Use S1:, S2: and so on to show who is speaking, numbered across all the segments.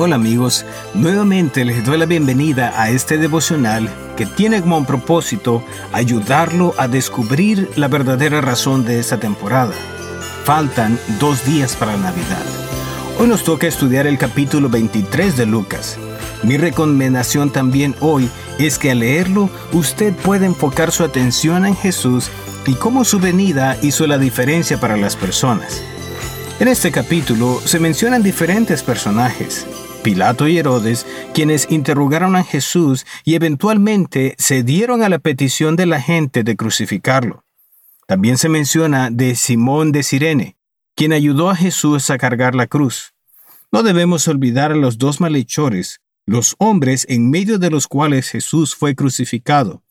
S1: Hola amigos, nuevamente les doy la bienvenida a este devocional que tiene como propósito ayudarlo a descubrir la verdadera razón de esta temporada. Faltan dos días para Navidad. Hoy nos toca estudiar el capítulo 23 de Lucas. Mi recomendación también hoy es que al leerlo usted pueda enfocar su atención en Jesús y cómo su venida hizo la diferencia para las personas. En este capítulo se mencionan diferentes personajes, Pilato y Herodes, quienes interrogaron a Jesús y eventualmente cedieron a la petición de la gente de crucificarlo. También se menciona de Simón de Sirene, quien ayudó a Jesús a cargar la cruz. No debemos olvidar a los dos malhechores, los hombres en medio de los cuales Jesús fue crucificado.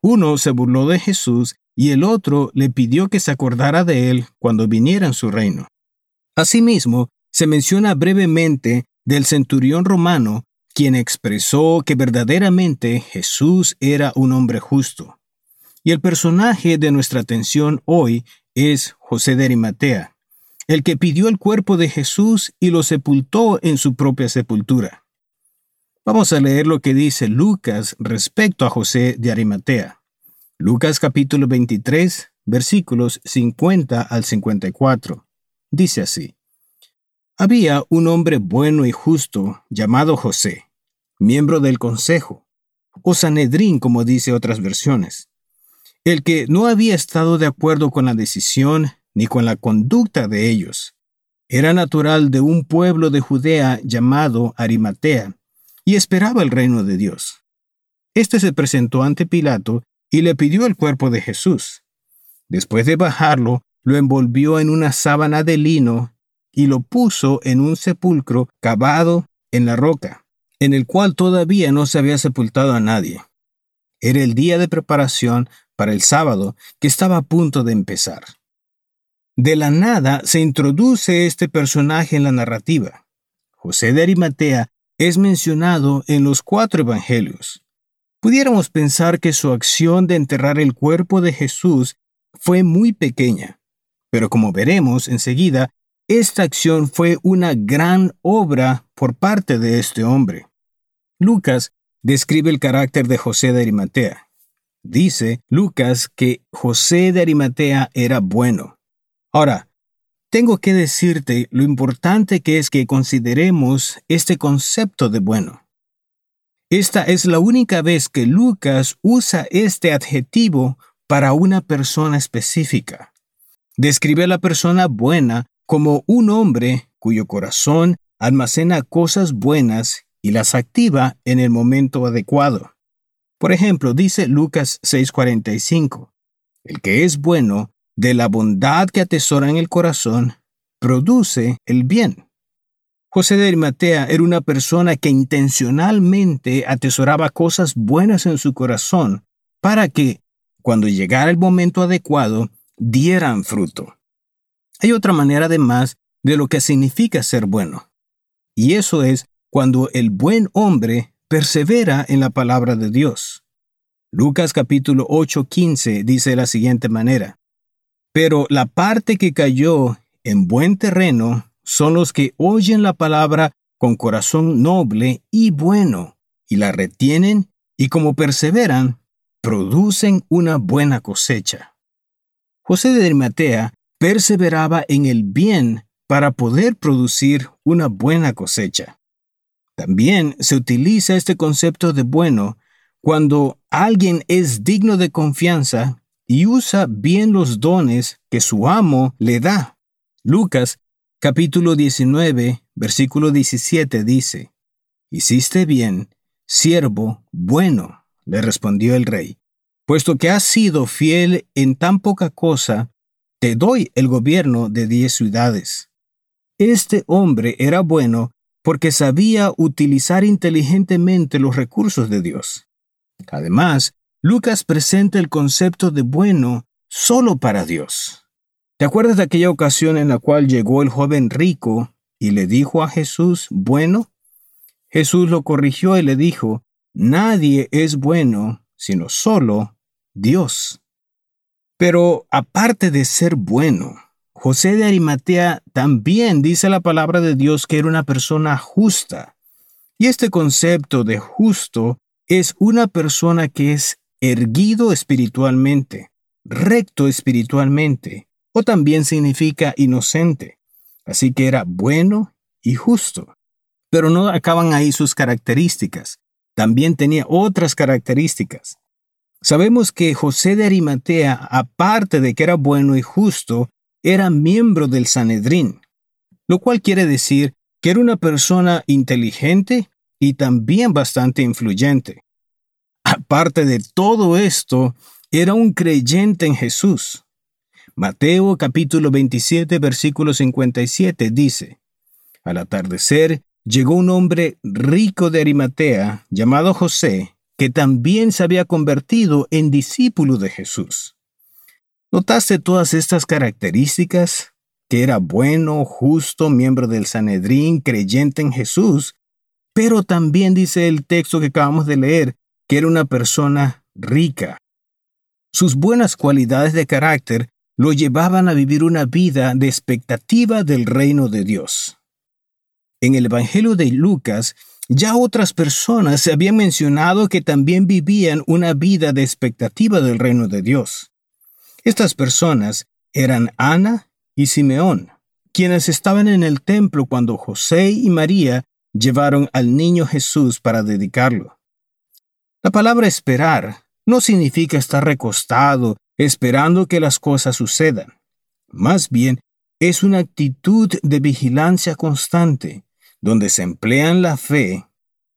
S1: Uno se burló de Jesús y el otro le pidió que se acordara de él cuando viniera en su reino. Asimismo, se menciona brevemente del centurión romano, quien expresó que verdaderamente Jesús era un hombre justo. Y el personaje de nuestra atención hoy es José de Arimatea, el que pidió el cuerpo de Jesús y lo sepultó en su propia sepultura. Vamos a leer lo que dice Lucas respecto a José de Arimatea. Lucas capítulo 23, versículos 50 al 54. Dice así. Había un hombre bueno y justo llamado José, miembro del consejo, o Sanedrín como dice otras versiones, el que no había estado de acuerdo con la decisión ni con la conducta de ellos. Era natural de un pueblo de Judea llamado Arimatea, y esperaba el reino de Dios. Este se presentó ante Pilato y le pidió el cuerpo de Jesús. Después de bajarlo, lo envolvió en una sábana de lino y lo puso en un sepulcro cavado en la roca, en el cual todavía no se había sepultado a nadie. Era el día de preparación para el sábado que estaba a punto de empezar. De la nada se introduce este personaje en la narrativa. José de Arimatea es mencionado en los cuatro evangelios. Pudiéramos pensar que su acción de enterrar el cuerpo de Jesús fue muy pequeña, pero como veremos enseguida, esta acción fue una gran obra por parte de este hombre. Lucas describe el carácter de José de Arimatea. Dice Lucas que José de Arimatea era bueno. Ahora, tengo que decirte lo importante que es que consideremos este concepto de bueno. Esta es la única vez que Lucas usa este adjetivo para una persona específica. Describe a la persona buena como un hombre cuyo corazón almacena cosas buenas y las activa en el momento adecuado. Por ejemplo, dice Lucas 6:45, el que es bueno, de la bondad que atesora en el corazón, produce el bien. José de Arimatea era una persona que intencionalmente atesoraba cosas buenas en su corazón para que, cuando llegara el momento adecuado, dieran fruto. Hay otra manera además de lo que significa ser bueno. Y eso es cuando el buen hombre persevera en la palabra de Dios. Lucas capítulo 8:15 dice de la siguiente manera, Pero la parte que cayó en buen terreno son los que oyen la palabra con corazón noble y bueno, y la retienen, y como perseveran, producen una buena cosecha. José de Arimatea perseveraba en el bien para poder producir una buena cosecha. También se utiliza este concepto de bueno cuando alguien es digno de confianza y usa bien los dones que su amo le da. Lucas capítulo 19, versículo 17 dice, Hiciste bien, siervo bueno, le respondió el rey, puesto que has sido fiel en tan poca cosa, te doy el gobierno de diez ciudades. Este hombre era bueno porque sabía utilizar inteligentemente los recursos de Dios. Además, Lucas presenta el concepto de bueno solo para Dios. ¿Te acuerdas de aquella ocasión en la cual llegó el joven rico y le dijo a Jesús, bueno? Jesús lo corrigió y le dijo, nadie es bueno sino solo Dios. Pero aparte de ser bueno, José de Arimatea también dice la palabra de Dios que era una persona justa. Y este concepto de justo es una persona que es erguido espiritualmente, recto espiritualmente, o también significa inocente. Así que era bueno y justo. Pero no acaban ahí sus características. También tenía otras características. Sabemos que José de Arimatea, aparte de que era bueno y justo, era miembro del Sanedrín, lo cual quiere decir que era una persona inteligente y también bastante influyente. Aparte de todo esto, era un creyente en Jesús. Mateo capítulo 27 versículo 57 dice, Al atardecer llegó un hombre rico de Arimatea llamado José, que también se había convertido en discípulo de Jesús. ¿Notaste todas estas características? Que era bueno, justo, miembro del Sanedrín, creyente en Jesús, pero también dice el texto que acabamos de leer, que era una persona rica. Sus buenas cualidades de carácter lo llevaban a vivir una vida de expectativa del reino de Dios. En el Evangelio de Lucas ya otras personas se habían mencionado que también vivían una vida de expectativa del reino de Dios. Estas personas eran Ana y Simeón, quienes estaban en el templo cuando José y María llevaron al niño Jesús para dedicarlo. La palabra esperar no significa estar recostado esperando que las cosas sucedan. Más bien, es una actitud de vigilancia constante donde se emplean la fe,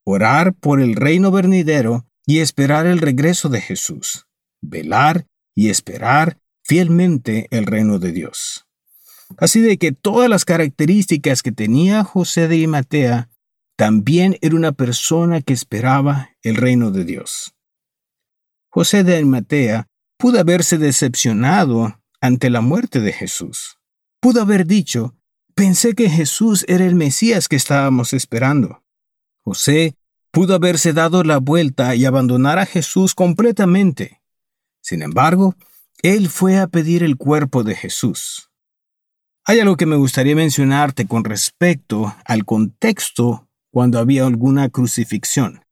S1: orar por el reino venidero y esperar el regreso de Jesús, velar y esperar fielmente el reino de Dios. Así de que todas las características que tenía José de Imatea, también era una persona que esperaba el reino de Dios. José de Imatea pudo haberse decepcionado ante la muerte de Jesús. Pudo haber dicho, Pensé que Jesús era el Mesías que estábamos esperando. José pudo haberse dado la vuelta y abandonar a Jesús completamente. Sin embargo, él fue a pedir el cuerpo de Jesús. Hay algo que me gustaría mencionarte con respecto al contexto cuando había alguna crucifixión.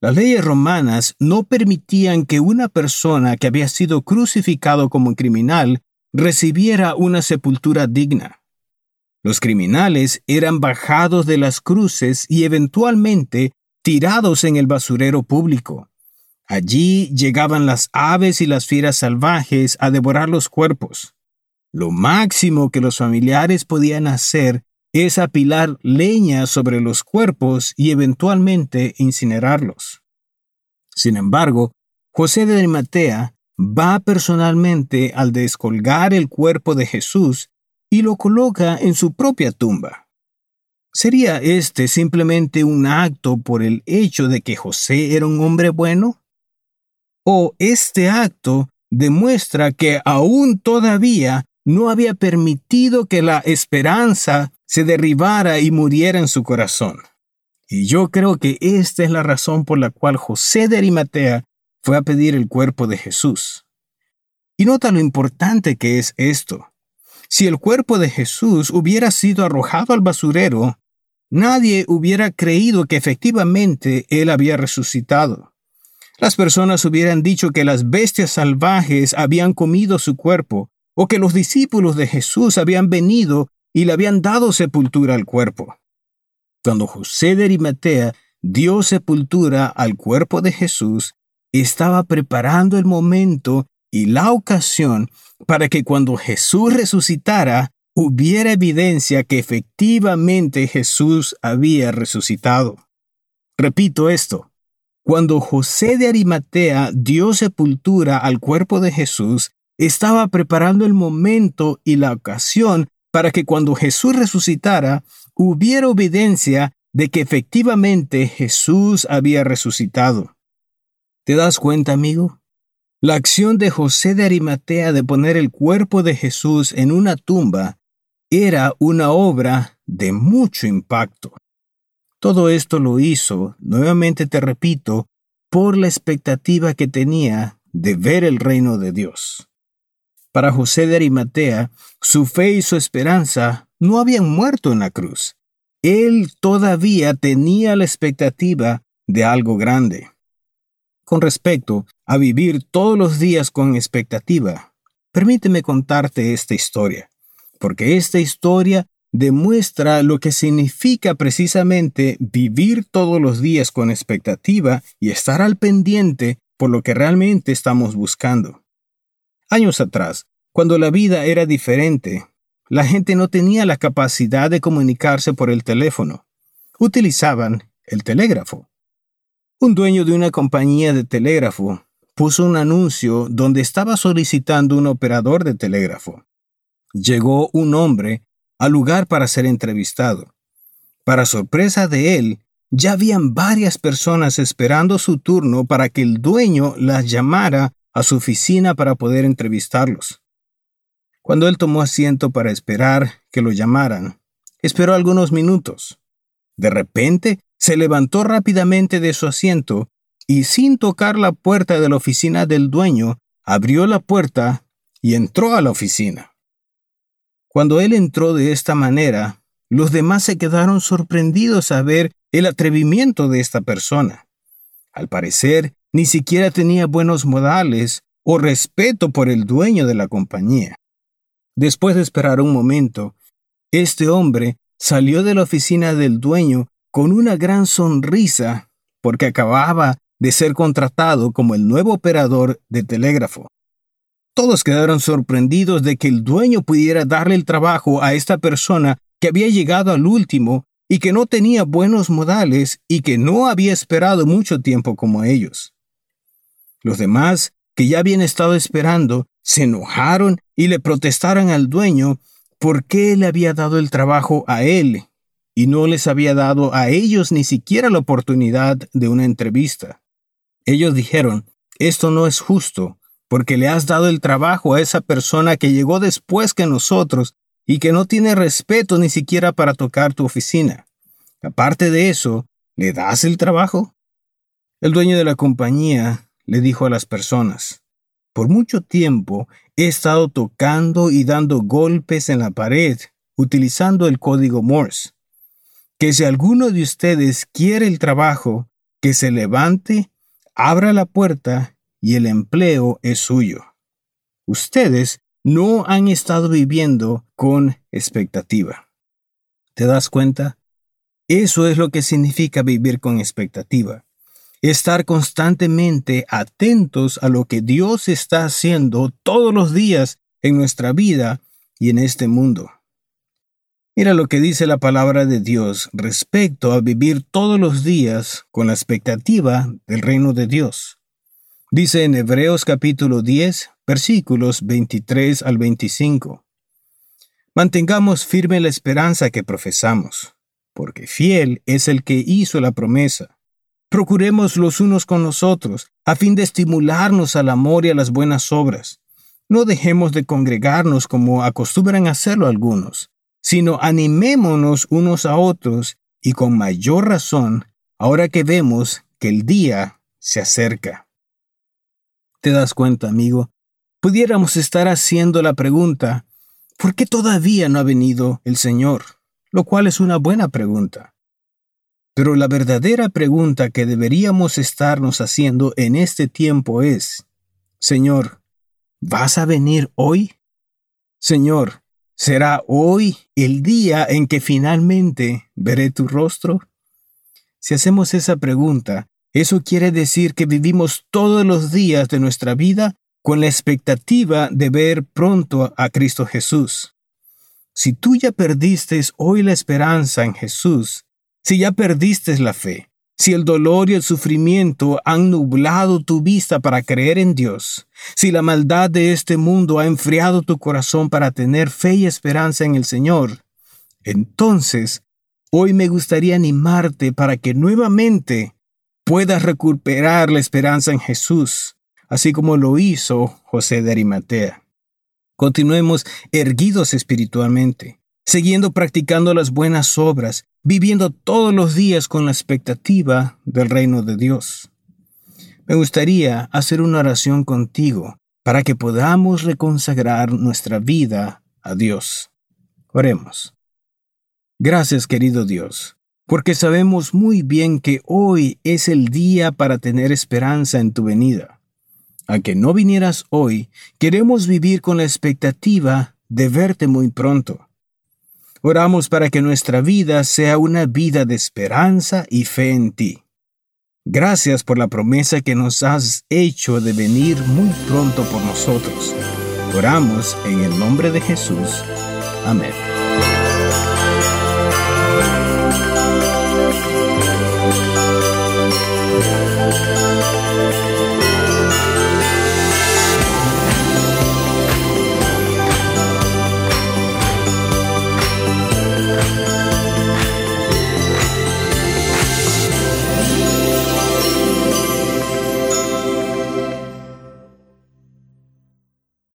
S1: Las leyes romanas no permitían que una persona que había sido crucificado como criminal recibiera una sepultura digna. Los criminales eran bajados de las cruces y eventualmente tirados en el basurero público. Allí llegaban las aves y las fieras salvajes a devorar los cuerpos. Lo máximo que los familiares podían hacer es apilar leña sobre los cuerpos y eventualmente incinerarlos. Sin embargo, José de Arimatea va personalmente al descolgar el cuerpo de Jesús y lo coloca en su propia tumba. ¿Sería este simplemente un acto por el hecho de que José era un hombre bueno? ¿O este acto demuestra que aún todavía no había permitido que la esperanza se derribara y muriera en su corazón? Y yo creo que esta es la razón por la cual José de Arimatea fue a pedir el cuerpo de Jesús. Y nota lo importante que es esto. Si el cuerpo de Jesús hubiera sido arrojado al basurero, nadie hubiera creído que efectivamente Él había resucitado. Las personas hubieran dicho que las bestias salvajes habían comido su cuerpo, o que los discípulos de Jesús habían venido y le habían dado sepultura al cuerpo. Cuando José de Arimatea dio sepultura al cuerpo de Jesús, estaba preparando el momento y la ocasión para que cuando Jesús resucitara, hubiera evidencia que efectivamente Jesús había resucitado. Repito esto, cuando José de Arimatea dio sepultura al cuerpo de Jesús, estaba preparando el momento y la ocasión para que cuando Jesús resucitara, hubiera evidencia de que efectivamente Jesús había resucitado. ¿Te das cuenta, amigo? La acción de José de Arimatea de poner el cuerpo de Jesús en una tumba era una obra de mucho impacto. Todo esto lo hizo, nuevamente te repito, por la expectativa que tenía de ver el reino de Dios. Para José de Arimatea, su fe y su esperanza no habían muerto en la cruz. él todavía tenía la expectativa de algo grande. Con respecto a vivir todos los días con expectativa, permíteme contarte esta historia, porque esta historia demuestra lo que significa precisamente vivir todos los días con expectativa y estar al pendiente por lo que realmente estamos buscando. Años atrás, cuando la vida era diferente, la gente no tenía la capacidad de comunicarse por el teléfono. Utilizaban el telégrafo. Un dueño de una compañía de telégrafo puso un anuncio donde estaba solicitando un operador de telégrafo. Llegó un hombre al lugar para ser entrevistado. Para sorpresa de él, ya habían varias personas esperando su turno para que el dueño las llamara a su oficina para poder entrevistarlos. Cuando él tomó asiento para esperar que lo llamaran, esperó algunos minutos. De repente, se levantó rápidamente de su asiento y sin tocar la puerta de la oficina del dueño, abrió la puerta y entró a la oficina. Cuando él entró de esta manera, los demás se quedaron sorprendidos a ver el atrevimiento de esta persona. Al parecer, ni siquiera tenía buenos modales o respeto por el dueño de la compañía. Después de esperar un momento, este hombre salió de la oficina del dueño con una gran sonrisa porque acababa de ser contratado como el nuevo operador de telégrafo. Todos quedaron sorprendidos de que el dueño pudiera darle el trabajo a esta persona que había llegado al último y que no tenía buenos modales y que no había esperado mucho tiempo como ellos. Los demás, que ya habían estado esperando, se enojaron y le protestaron al dueño por qué le había dado el trabajo a él y no les había dado a ellos ni siquiera la oportunidad de una entrevista. Ellos dijeron, esto no es justo, porque le has dado el trabajo a esa persona que llegó después que nosotros y que no tiene respeto ni siquiera para tocar tu oficina. Aparte de eso, ¿le das el trabajo? El dueño de la compañía le dijo a las personas, por mucho tiempo he estado tocando y dando golpes en la pared utilizando el código Morse. Que si alguno de ustedes quiere el trabajo, que se levante, abra la puerta y el empleo es suyo. Ustedes no han estado viviendo con expectativa. ¿Te das cuenta? Eso es lo que significa vivir con expectativa. Estar constantemente atentos a lo que Dios está haciendo todos los días en nuestra vida y en este mundo. Mira lo que dice la palabra de Dios respecto a vivir todos los días con la expectativa del reino de Dios. Dice en Hebreos capítulo 10, versículos 23 al 25. Mantengamos firme la esperanza que profesamos, porque fiel es el que hizo la promesa. Procuremos los unos con los otros, a fin de estimularnos al amor y a las buenas obras. No dejemos de congregarnos como acostumbran hacerlo algunos, sino animémonos unos a otros, y con mayor razón, ahora que vemos que el día se acerca. ¿Te das cuenta, amigo? Pudiéramos estar haciendo la pregunta, ¿por qué todavía no ha venido el Señor? Lo cual es una buena pregunta. Pero la verdadera pregunta que deberíamos estarnos haciendo en este tiempo es, Señor, ¿vas a venir hoy? Señor, ¿será hoy el día en que finalmente veré tu rostro? Si hacemos esa pregunta, eso quiere decir que vivimos todos los días de nuestra vida con la expectativa de ver pronto a Cristo Jesús. Si tú ya perdiste hoy la esperanza en Jesús, si ya perdiste la fe, si el dolor y el sufrimiento han nublado tu vista para creer en Dios, si la maldad de este mundo ha enfriado tu corazón para tener fe y esperanza en el Señor, entonces hoy me gustaría animarte para que nuevamente puedas recuperar la esperanza en Jesús, así como lo hizo José de Arimatea. Continuemos erguidos espiritualmente, siguiendo practicando las buenas obras, viviendo todos los días con la expectativa del reino de Dios. Me gustaría hacer una oración contigo para que podamos reconsagrar nuestra vida a Dios. Oremos. Gracias, querido Dios, porque sabemos muy bien que hoy es el día para tener esperanza en tu venida. Aunque no vinieras hoy, queremos vivir con la expectativa de verte muy pronto. Oramos para que nuestra vida sea una vida de esperanza y fe en ti. Gracias por la promesa que nos has hecho de venir muy pronto por nosotros. Oramos en el nombre de Jesús. Amén.